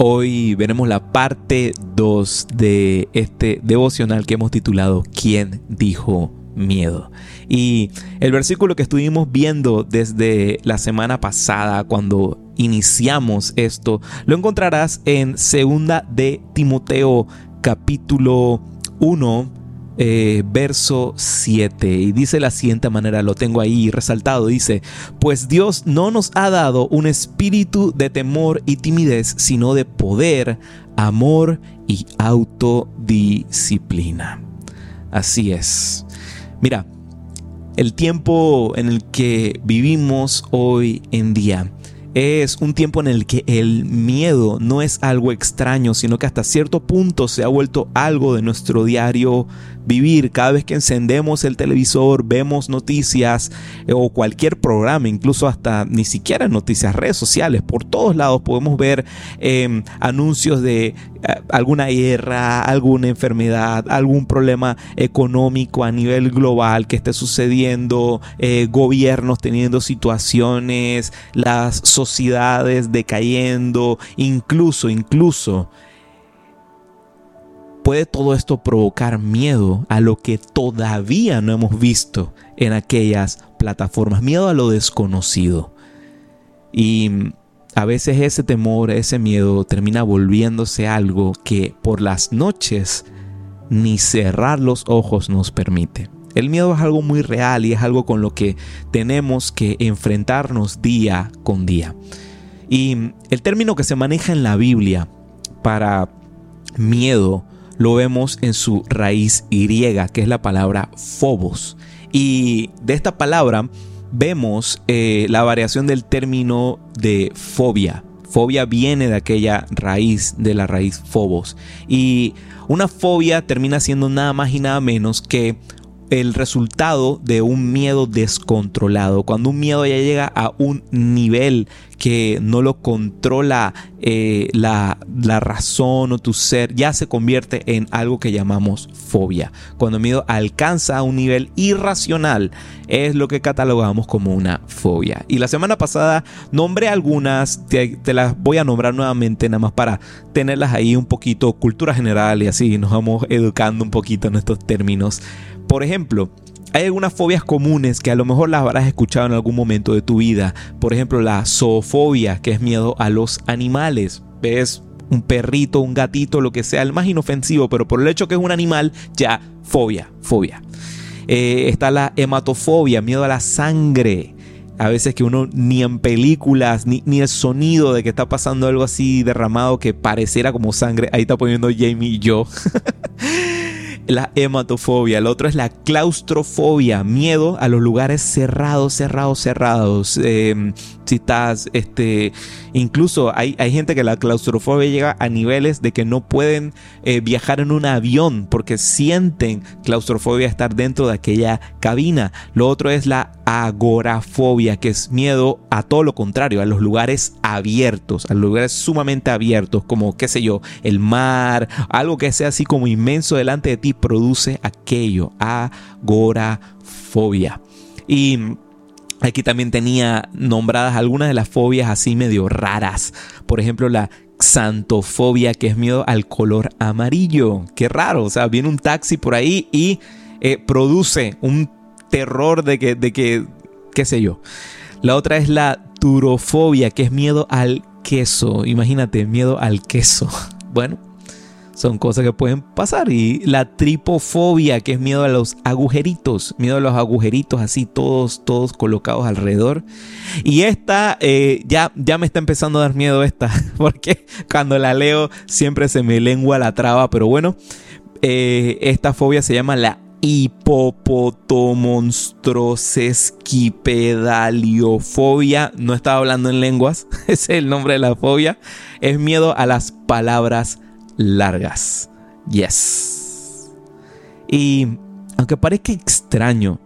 Hoy veremos la parte 2 de este devocional que hemos titulado ¿Quién dijo miedo? Y el versículo que estuvimos viendo desde la semana pasada cuando iniciamos esto, lo encontrarás en segunda de Timoteo capítulo 1 eh, verso 7 y dice de la siguiente manera, lo tengo ahí resaltado, dice, pues Dios no nos ha dado un espíritu de temor y timidez, sino de poder, amor y autodisciplina. Así es. Mira, el tiempo en el que vivimos hoy en día es un tiempo en el que el miedo no es algo extraño, sino que hasta cierto punto se ha vuelto algo de nuestro diario vivir. Cada vez que encendemos el televisor, vemos noticias eh, o cualquier programa, incluso hasta ni siquiera noticias, redes sociales, por todos lados podemos ver em, anuncios de eh, alguna guerra, alguna enfermedad, algún problema económico a nivel global que esté sucediendo, eh, gobiernos teniendo situaciones, las sociedades decayendo, incluso, incluso puede todo esto provocar miedo a lo que todavía no hemos visto en aquellas plataformas, miedo a lo desconocido. Y a veces ese temor, ese miedo termina volviéndose algo que por las noches ni cerrar los ojos nos permite. El miedo es algo muy real y es algo con lo que tenemos que enfrentarnos día con día. Y el término que se maneja en la Biblia para miedo lo vemos en su raíz griega, que es la palabra phobos. Y de esta palabra vemos eh, la variación del término de fobia. Fobia viene de aquella raíz, de la raíz phobos. Y una fobia termina siendo nada más y nada menos que el resultado de un miedo descontrolado. Cuando un miedo ya llega a un nivel que no lo controla eh, la, la, razón o tu ser, ya se convierte en algo que llamamos fobia. Cuando el miedo alcanza un nivel irracional, es lo que catalogamos como una fobia. Y la semana pasada nombré algunas, te, te las voy a nombrar nuevamente, nada más para tenerlas ahí un poquito, cultura general y así nos vamos educando un poquito en estos términos. Por ejemplo, hay algunas fobias comunes que a lo mejor las habrás escuchado en algún momento de tu vida. Por ejemplo, la zoofobia, que es miedo a los animales. Ves un perrito, un gatito, lo que sea, el más inofensivo, pero por el hecho que es un animal, ya fobia, fobia. Eh, está la hematofobia, miedo a la sangre. A veces que uno ni en películas, ni, ni, el sonido de que está pasando algo así derramado que pareciera como sangre. Ahí está poniendo Jamie y yo. la hematofobia, el otro es la claustrofobia, miedo a los lugares cerrados, cerrados, cerrados. Em, si estás, este, incluso hay, hay, gente que la claustrofobia llega a niveles de que no pueden eh, viajar en un avión porque sienten claustrofobia estar dentro de aquella cabina. Lo otro es la agorafobia, que es miedo a todo lo contrario, a los lugares abiertos, a los lugares sumamente abiertos, como, qué sé yo, el mar, algo que sea así como inmenso delante de ti, produce aquello, agorafobia. Y Aquí también tenía nombradas algunas de las fobias así medio raras. Por ejemplo, la xantofobia, que es miedo al color amarillo. Qué raro, o sea, viene un taxi por ahí y eh, produce un terror de que, de que, qué sé yo. La otra es la turofobia, que es miedo al queso. Imagínate, miedo al queso. Bueno, son cosas que pueden pasar. Y la tripofobia, que es miedo a los agujeritos, miedo a los agujeritos así todos, todos colocados alrededor. Y esta eh, ya, ya me está empezando a dar miedo esta, porque cuando la leo siempre se me lengua la traba, pero bueno, eh, esta fobia se llama la hipopotomonstrosesquipedaliofobia. No estaba hablando en lenguas, ese es el nombre de la fobia. Es miedo a las palabras largas. Yes. Y aunque parezca extraño,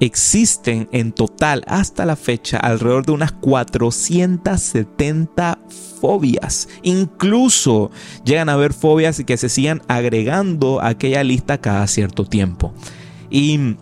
existen en total hasta la fecha alrededor de unas 470 fobias. Incluso llegan a haber fobias que se sigan agregando a aquella lista cada cierto tiempo. Y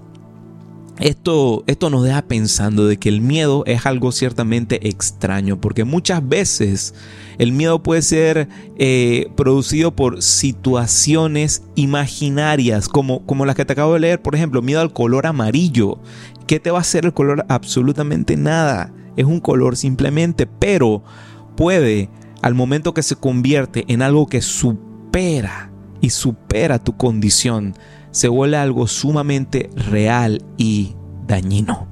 esto, esto nos deja pensando de que el miedo es algo ciertamente extraño, porque muchas veces el miedo puede ser eh, producido por situaciones imaginarias, como, como las que te acabo de leer, por ejemplo, miedo al color amarillo. ¿Qué te va a hacer el color? Absolutamente nada. Es un color simplemente, pero puede, al momento que se convierte en algo que supera y supera tu condición, se vuelve algo sumamente real y dañino.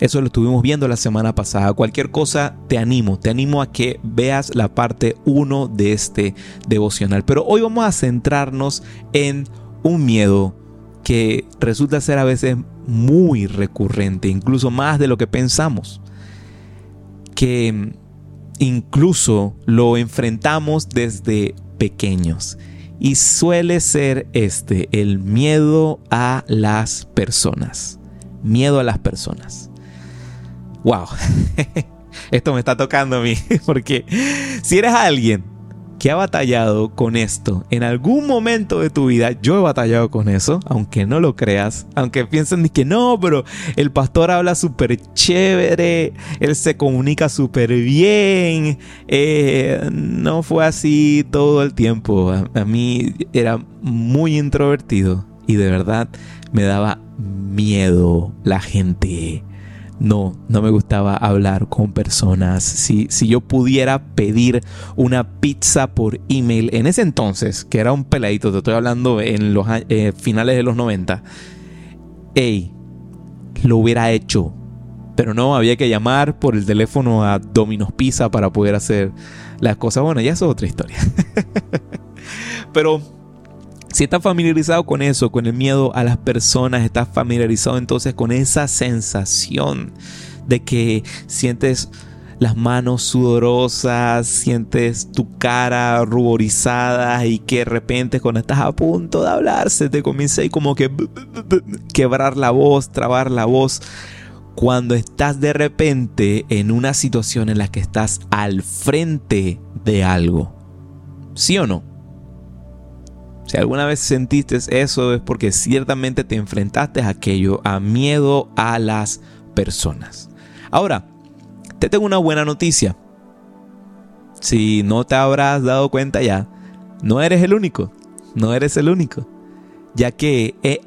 Eso lo estuvimos viendo la semana pasada. Cualquier cosa te animo, te animo a que veas la parte 1 de este devocional. Pero hoy vamos a centrarnos en un miedo que resulta ser a veces muy recurrente, incluso más de lo que pensamos. Que incluso lo enfrentamos desde pequeños y suele ser este, el miedo a las personas. Miedo a las personas. Wow, esto me está tocando a mí, porque si eres alguien que ha batallado con esto en algún momento de tu vida. Yo he batallado con eso, aunque no lo creas, aunque piensen que no, pero el pastor habla súper chévere, él se comunica súper bien. Eh, no fue así todo el tiempo. a mí era muy introvertido y de verdad me daba miedo la gente no, no me gustaba hablar con personas. Si, si yo pudiera pedir una pizza por email en ese entonces, que era un peladito, te estoy hablando en los eh, finales de los 90, hey, lo hubiera hecho. Pero no, había que llamar por el teléfono a Domino's Pizza para poder hacer las cosas. Bueno, ya es otra historia. Pero si estás familiarizado con eso, con el miedo a las personas, estás familiarizado entonces con esa sensación de que sientes las manos sudorosas, sientes tu cara ruborizada y que de repente cuando estás a punto de hablar se te comienza a como que quebrar la voz, trabar la voz. Cuando estás de repente en una situación en la que estás al frente de algo. ¿Sí o no? Si alguna vez sentiste eso es porque ciertamente te enfrentaste a aquello, a miedo a las personas. Ahora, te tengo una buena noticia. Si no te habrás dado cuenta ya, no eres el único. No eres el único. Ya que eh,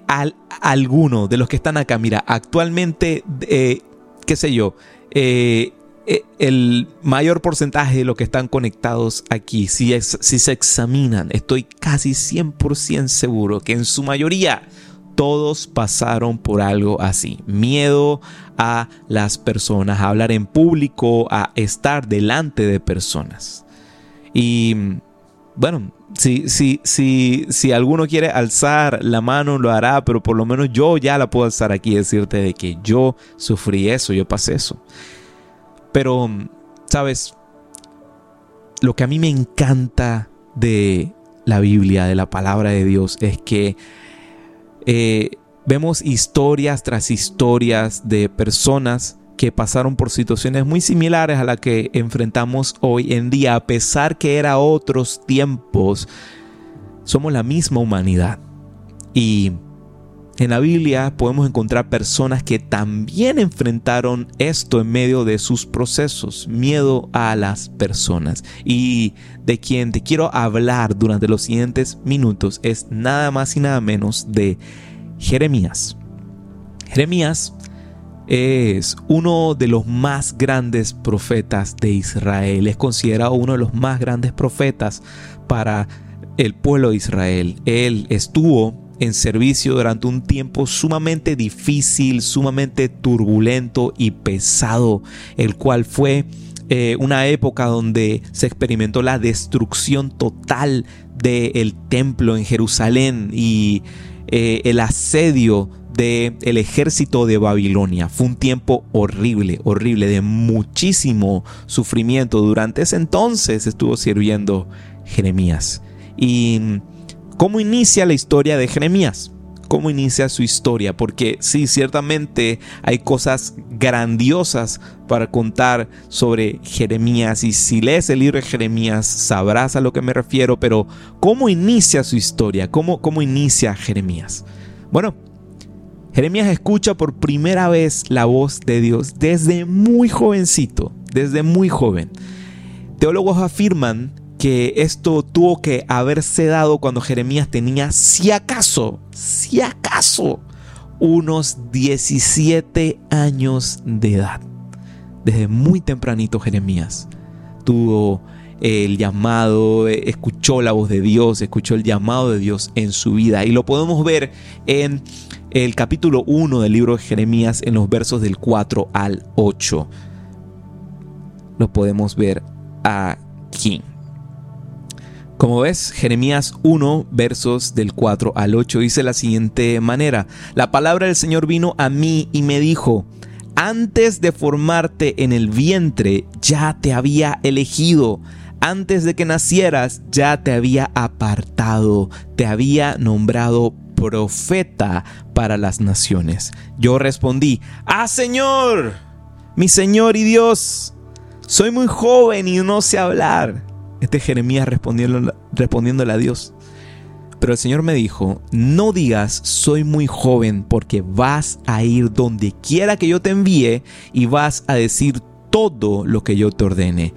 alguno de los que están acá, mira, actualmente, eh, qué sé yo, eh, el mayor porcentaje de los que están conectados aquí, si, si se examinan, estoy casi 100% seguro que en su mayoría todos pasaron por algo así. Miedo a las personas, a hablar en público, a estar delante de personas. Y bueno, si, si, si, si alguno quiere alzar la mano, lo hará, pero por lo menos yo ya la puedo alzar aquí y decirte de que yo sufrí eso, yo pasé eso. Pero, ¿sabes? Lo que a mí me encanta de la Biblia, de la palabra de Dios, es que eh, vemos historias tras historias de personas que pasaron por situaciones muy similares a las que enfrentamos hoy en día, a pesar que era otros tiempos, somos la misma humanidad. Y en la Biblia podemos encontrar personas que también enfrentaron esto en medio de sus procesos, miedo a las personas. Y de quien te quiero hablar durante los siguientes minutos es nada más y nada menos de Jeremías. Jeremías es uno de los más grandes profetas de Israel. Es considerado uno de los más grandes profetas para el pueblo de Israel. Él estuvo en servicio durante un tiempo sumamente difícil, sumamente turbulento y pesado, el cual fue eh, una época donde se experimentó la destrucción total del templo en Jerusalén y eh, el asedio del el ejército de Babilonia. Fue un tiempo horrible, horrible, de muchísimo sufrimiento. Durante ese entonces estuvo sirviendo Jeremías. Y ¿Cómo inicia la historia de Jeremías? ¿Cómo inicia su historia? Porque sí, ciertamente hay cosas grandiosas para contar sobre Jeremías y si lees el libro de Jeremías sabrás a lo que me refiero, pero ¿cómo inicia su historia? ¿Cómo, cómo inicia Jeremías? Bueno, Jeremías escucha por primera vez la voz de Dios desde muy jovencito, desde muy joven. Teólogos afirman que esto tuvo que haberse dado cuando Jeremías tenía, si acaso, si acaso, unos 17 años de edad. Desde muy tempranito Jeremías tuvo el llamado, escuchó la voz de Dios, escuchó el llamado de Dios en su vida. Y lo podemos ver en el capítulo 1 del libro de Jeremías en los versos del 4 al 8. Lo podemos ver aquí. Como ves, Jeremías 1, versos del 4 al 8 dice la siguiente manera, la palabra del Señor vino a mí y me dijo, antes de formarte en el vientre ya te había elegido, antes de que nacieras ya te había apartado, te había nombrado profeta para las naciones. Yo respondí, ah Señor, mi Señor y Dios, soy muy joven y no sé hablar. Este Jeremías respondiéndole, respondiéndole a Dios. Pero el Señor me dijo, no digas soy muy joven porque vas a ir donde quiera que yo te envíe y vas a decir todo lo que yo te ordene.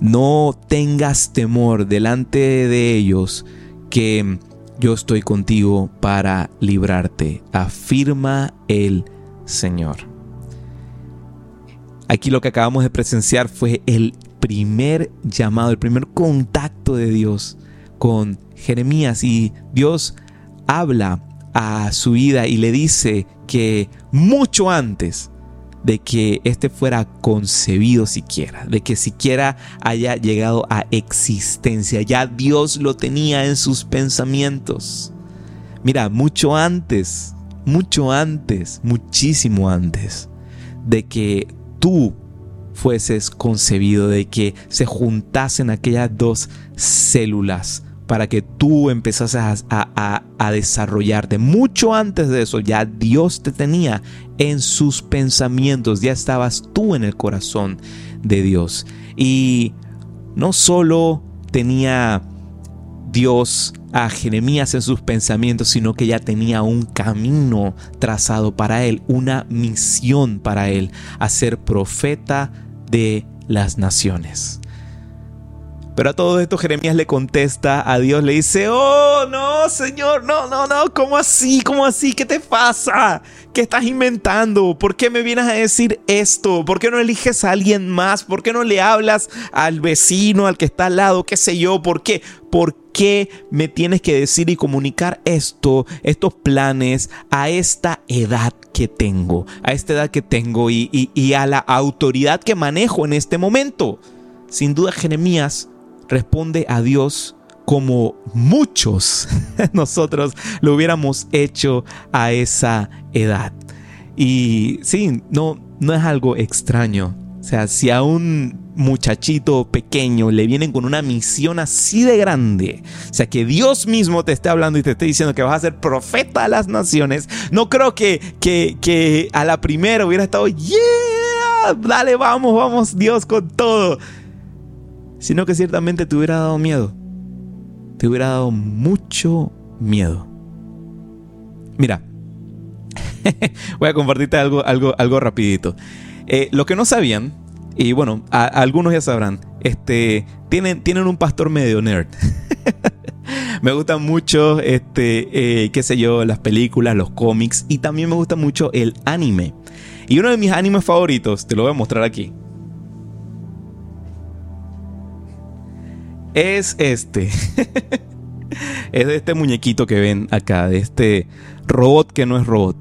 No tengas temor delante de ellos que yo estoy contigo para librarte, afirma el Señor. Aquí lo que acabamos de presenciar fue el primer llamado, el primer contacto de Dios con Jeremías y Dios habla a su vida y le dice que mucho antes de que éste fuera concebido siquiera, de que siquiera haya llegado a existencia. Ya Dios lo tenía en sus pensamientos. Mira, mucho antes, mucho antes, muchísimo antes de que tú fueses concebido, de que se juntasen aquellas dos células para que tú empezases a, desarrollarte. Mucho antes de eso ya Dios te tenía en sus pensamientos, ya estabas tú en el corazón de Dios. Y no solo tenía Dios a Jeremías en sus pensamientos, sino que ya tenía un camino trazado para él, una misión para él, a ser profeta de las naciones. Pero a todo esto Jeremías le contesta a Dios, le dice, oh, no, Señor, no, no, no, ¿cómo así? ¿Cómo así? ¿Qué te pasa? ¿Qué estás inventando? ¿Por qué me vienes a decir esto? ¿Por qué no eliges a alguien más? ¿Por qué no le hablas al vecino, al que está al lado, qué sé yo? ¿Por qué? ¿Por qué me tienes que decir y comunicar esto, estos planes a esta edad que tengo, a esta edad que tengo y, y a la autoridad que manejo en este momento? Sin duda Jeremías responde a Dios como muchos nosotros lo hubiéramos hecho a esa edad. Y sí, no, no es algo extraño. O sea, si a un muchachito pequeño le vienen con una misión así de grande, o sea, que Dios mismo te esté hablando y te esté diciendo que vas a ser profeta a las naciones, no creo que, que, que a la primera hubiera estado, yeah, dale, vamos, vamos, Dios con todo sino que ciertamente te hubiera dado miedo. Te hubiera dado mucho miedo. Mira, voy a compartirte algo, algo, algo rapidito. Eh, lo que no sabían, y bueno, algunos ya sabrán, este, tienen, tienen un pastor medio nerd. me gustan mucho, este, eh, qué sé yo, las películas, los cómics y también me gusta mucho el anime. Y uno de mis animes favoritos, te lo voy a mostrar aquí. Es este. es de este muñequito que ven acá, de este robot que no es robot.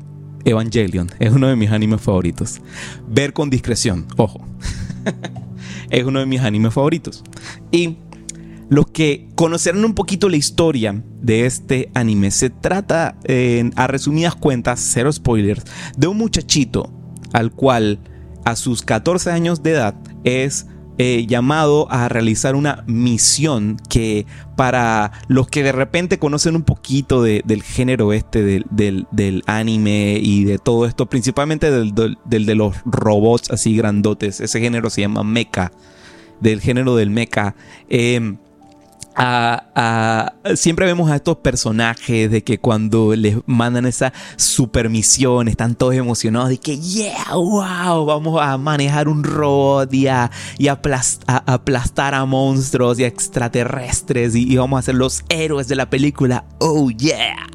Evangelion. Es uno de mis animes favoritos. Ver con discreción, ojo. es uno de mis animes favoritos. Y los que conocerán un poquito la historia de este anime, se trata, a resumidas cuentas, cero spoilers, de un muchachito al cual a sus 14 años de edad es eh, llamado a realizar una misión que para los que de repente conocen un poquito del género este del, anime y de todo esto, principalmente del, de los robots así grandotes, ese género se llama mecha, del género del mecha. Em, siempre vemos a estos personajes de que cuando les mandan esa super misión están todos emocionados de que, yeah, wow, vamos a manejar un robot y a, aplastar a monstruos y a extraterrestres y, y vamos a ser los héroes de la película. Oh, yeah.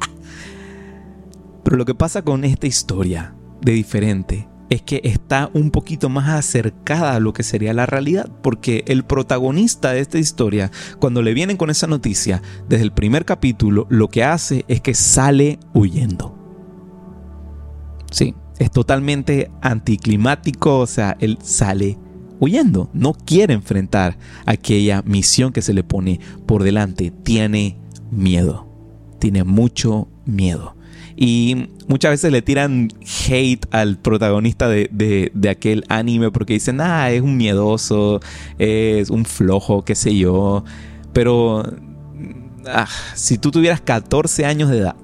Pero lo que pasa con esta historia de diferente es que está un poquito más acercada a lo que sería la realidad, porque el protagonista de esta historia, cuando le vienen con esa noticia, desde el primer capítulo, lo que hace es que sale huyendo. Sí, es totalmente anticlimático, o sea, él sale huyendo, no quiere enfrentar aquella misión que se le pone por delante, tiene miedo, tiene mucho miedo. Y muchas veces le tiran hate al protagonista de, aquel anime porque dicen, ah, es un miedoso, es un flojo, qué sé yo. Pero ah, si tú tuvieras 14 años de edad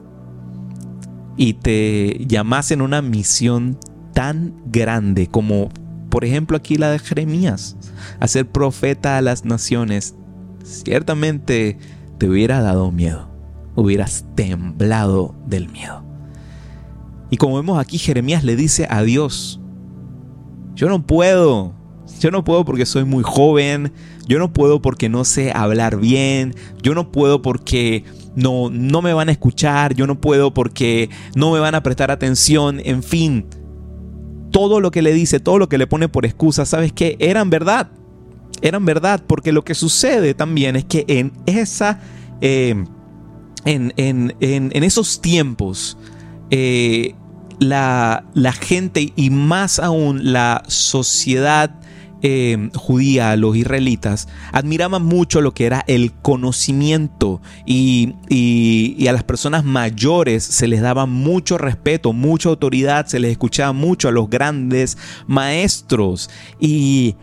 y te llamasen una misión tan grande como, por ejemplo, aquí la de Jeremías, a ser profeta a las naciones, ciertamente te hubiera dado miedo hubieras temblado del miedo. Y como vemos aquí, Jeremías le dice a Dios, yo no puedo, yo no puedo porque soy muy joven, yo no puedo porque no sé hablar bien, yo no puedo porque no, no me van a escuchar, yo no puedo porque no me van a prestar atención, en fin. Todo lo que le dice, todo lo que le pone por excusa, ¿sabes qué? Eran verdad. Eran verdad, porque lo que sucede también es que en esa... Eh, en, esos tiempos, eh, la, gente y más aún la sociedad eh, judía, los israelitas, admiraban mucho lo que era el conocimiento y, y, a las personas mayores se les daba mucho respeto, mucha autoridad, se les escuchaba mucho a los grandes maestros y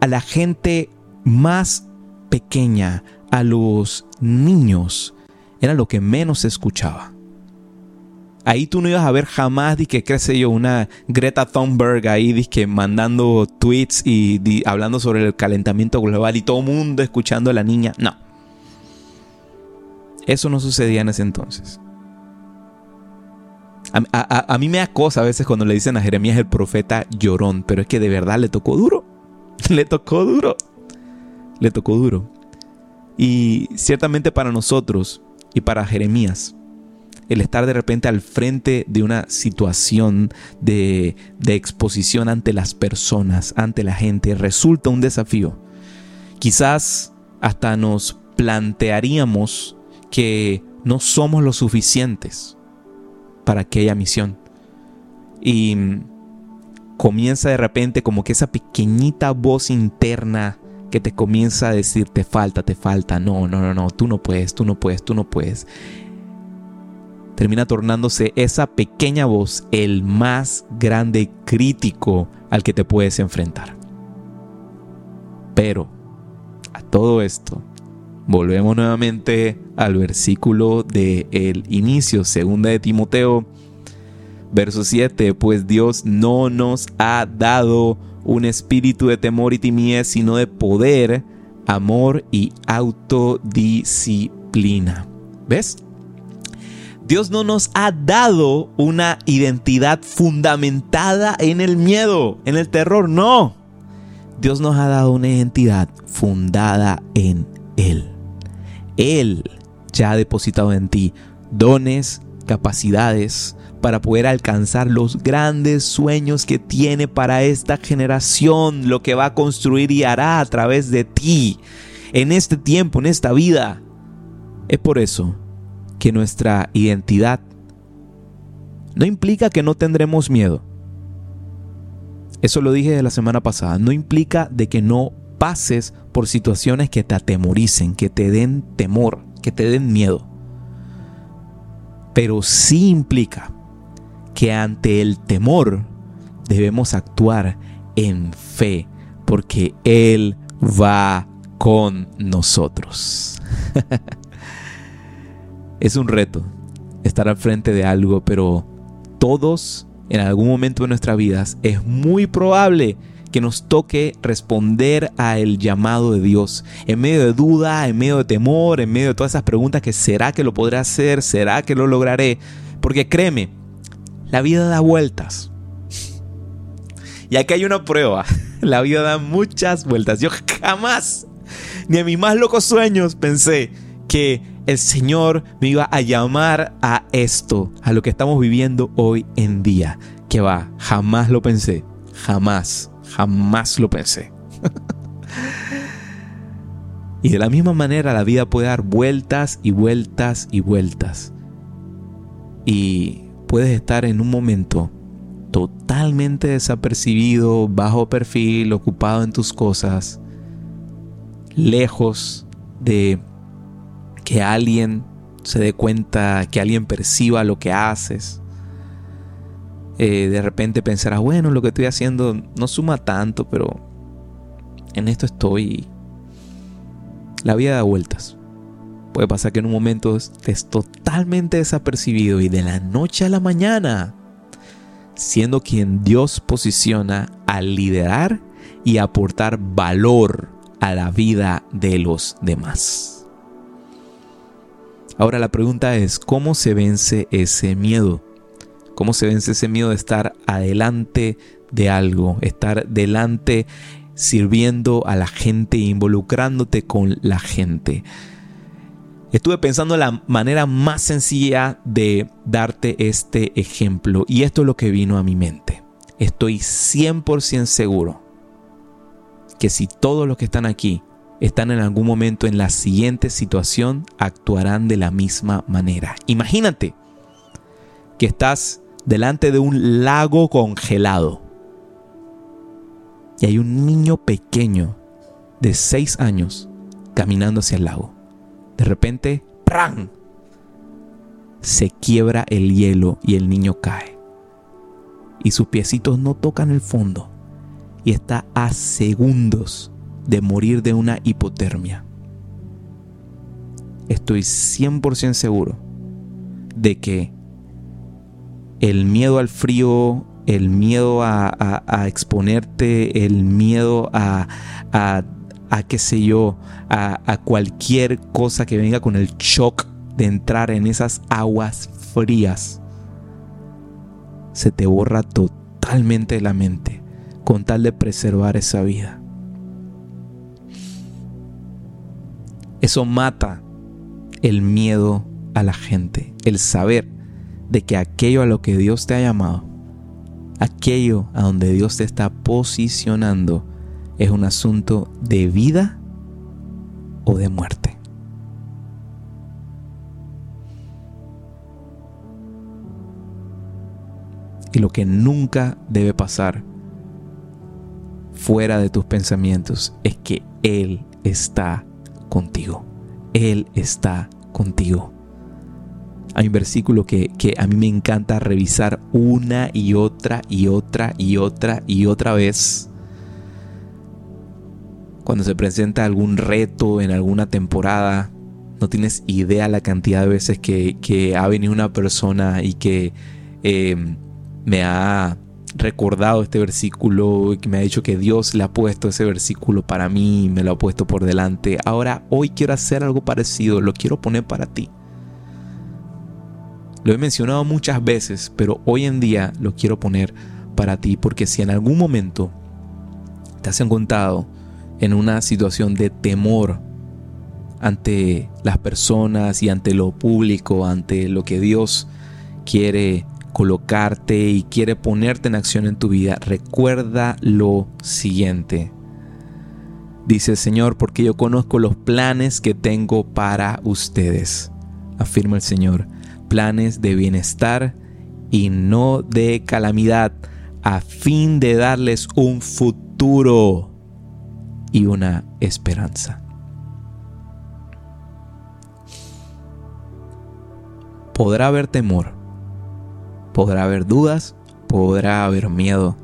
a la gente más pequeña, a los niños, era lo que menos se escuchaba. Ahí tú no ibas a ver jamás, que qué sé yo, una Greta Thunberg ahí, que mandando tweets y hablando sobre el calentamiento global y todo el mundo escuchando a la niña. No. Eso no sucedía en ese entonces. A, a, mí me acosa a veces cuando le dicen a Jeremías el profeta llorón, pero es que de verdad le tocó duro. le tocó duro. Le tocó duro. Y ciertamente para nosotros, y para Jeremías, el estar de repente al frente de una situación de, exposición ante las personas, ante la gente, resulta un desafío. Quizás hasta nos plantearíamos que no somos lo suficientes para aquella misión. Y comienza de repente como que esa pequeñita voz interna que te comienza a decir, te falta, te falta, no, no, no, no, tú no puedes, tú no puedes, tú no puedes. Termina tornándose esa pequeña voz el más grande crítico al que te puedes enfrentar. Pero, a todo esto, volvemos nuevamente al versículo del el inicio, segunda de Timoteo, verso 7, pues Dios no nos ha dado un espíritu de temor y timidez, sino de poder, amor y autodisciplina. ¿Ves? Dios no nos ha dado una identidad fundamentada en el miedo, en el terror, no. Dios nos ha dado una identidad fundada en Él. Él ya ha depositado en ti dones, capacidades, para poder alcanzar los grandes sueños que tiene para esta generación, lo que va a construir y hará a través de ti en este tiempo, en esta vida. Es por eso que nuestra identidad no implica que no tendremos miedo. Eso lo dije de la semana pasada. No implica de que no pases por situaciones que te atemoricen, que te den temor, que te den miedo. Pero sí implica que ante el temor debemos actuar en fe, porque Él va con nosotros. es un reto estar al frente de algo, pero todos en algún momento de nuestras vidas es muy probable que nos toque responder a el llamado de Dios. En medio de duda, en medio de temor, en medio de todas esas preguntas que será que lo podré hacer, será que lo lograré. Porque créeme, la vida da vueltas. Y aquí hay una prueba. La vida da muchas vueltas. Yo jamás, ni en mis más locos sueños, pensé que el Señor me iba a llamar a esto, a lo que estamos viviendo hoy en día. Que va, jamás lo pensé. Jamás, jamás lo pensé. y de la misma manera la vida puede dar vueltas y vueltas y vueltas. Y puedes estar en un momento totalmente desapercibido, bajo perfil, ocupado en tus cosas, lejos de que alguien se dé cuenta, que alguien perciba lo que haces. Eh, de repente pensarás, bueno, lo que estoy haciendo no suma tanto, pero en esto estoy. La vida da vueltas. Puede pasar que en un momento estés totalmente desapercibido y de la noche a la mañana, siendo quien Dios posiciona a liderar y aportar valor a la vida de los demás. Ahora la pregunta es, ¿cómo se vence ese miedo? ¿Cómo se vence ese miedo de estar adelante de algo, estar delante sirviendo a la gente, involucrándote con la gente? Estuve pensando la manera más sencilla de darte este ejemplo y esto es lo que vino a mi mente. Estoy 100% seguro que si todos los que están aquí están en algún momento en la siguiente situación, actuarán de la misma manera. Imagínate que estás delante de un lago congelado. Y hay un niño pequeño de 6 años caminando hacia el lago. De repente, ¡pran! Se quiebra el hielo y el niño cae. Y sus piecitos no tocan el fondo. Y está a segundos de morir de una hipotermia. Estoy 100% seguro de que el miedo al frío, el miedo a, exponerte, el miedo a, a, qué sé yo, a, cualquier cosa que venga con el shock de entrar en esas aguas frías, se te borra totalmente la mente con tal de preservar esa vida. Eso mata el miedo a la gente, el saber de que aquello a lo que Dios te ha llamado, aquello a donde Dios te está posicionando, es un asunto de vida o de muerte. Y lo que nunca debe pasar fuera de tus pensamientos es que Él está contigo. Él está contigo. Hay un versículo que, a mí me encanta revisar una y otra y otra y otra y otra vez. Cuando se presenta algún reto en alguna temporada, no tienes idea la cantidad de veces que, ha venido una persona y que em, me ha recordado este versículo y que me ha dicho que Dios le ha puesto ese versículo para mí me lo ha puesto por delante. Ahora, hoy quiero hacer algo parecido, lo quiero poner para ti. Lo he mencionado muchas veces, pero hoy en día lo quiero poner para ti porque si en algún momento te has encontrado en una situación de temor ante las personas y ante lo público, ante lo que Dios quiere colocarte y quiere ponerte en acción en tu vida, recuerda lo siguiente. Dice el Señor, porque yo conozco los planes que tengo para ustedes, afirma el Señor planes de bienestar y no de calamidad, a fin de darles un futuro y una esperanza. Podrá haber temor, podrá haber dudas, podrá haber miedo,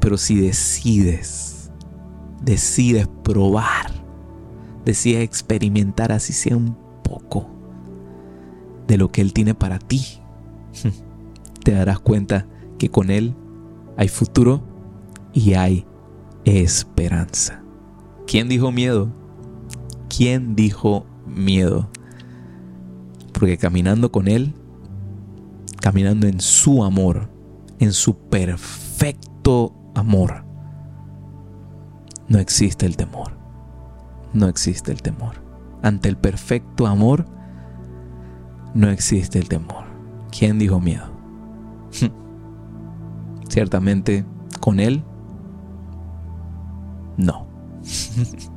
pero si decides, decides probar, decides experimentar así sea un poco, de lo que Él tiene para ti, te darás cuenta que con Él hay futuro y hay esperanza. ¿Quién dijo miedo? ¿Quién dijo miedo? Porque caminando con Él, caminando en su amor, en su perfecto amor, no existe el temor. No existe el temor. Ante el perfecto amor, no existe el temor. ¿Quién dijo miedo? Ciertamente, con Él, no.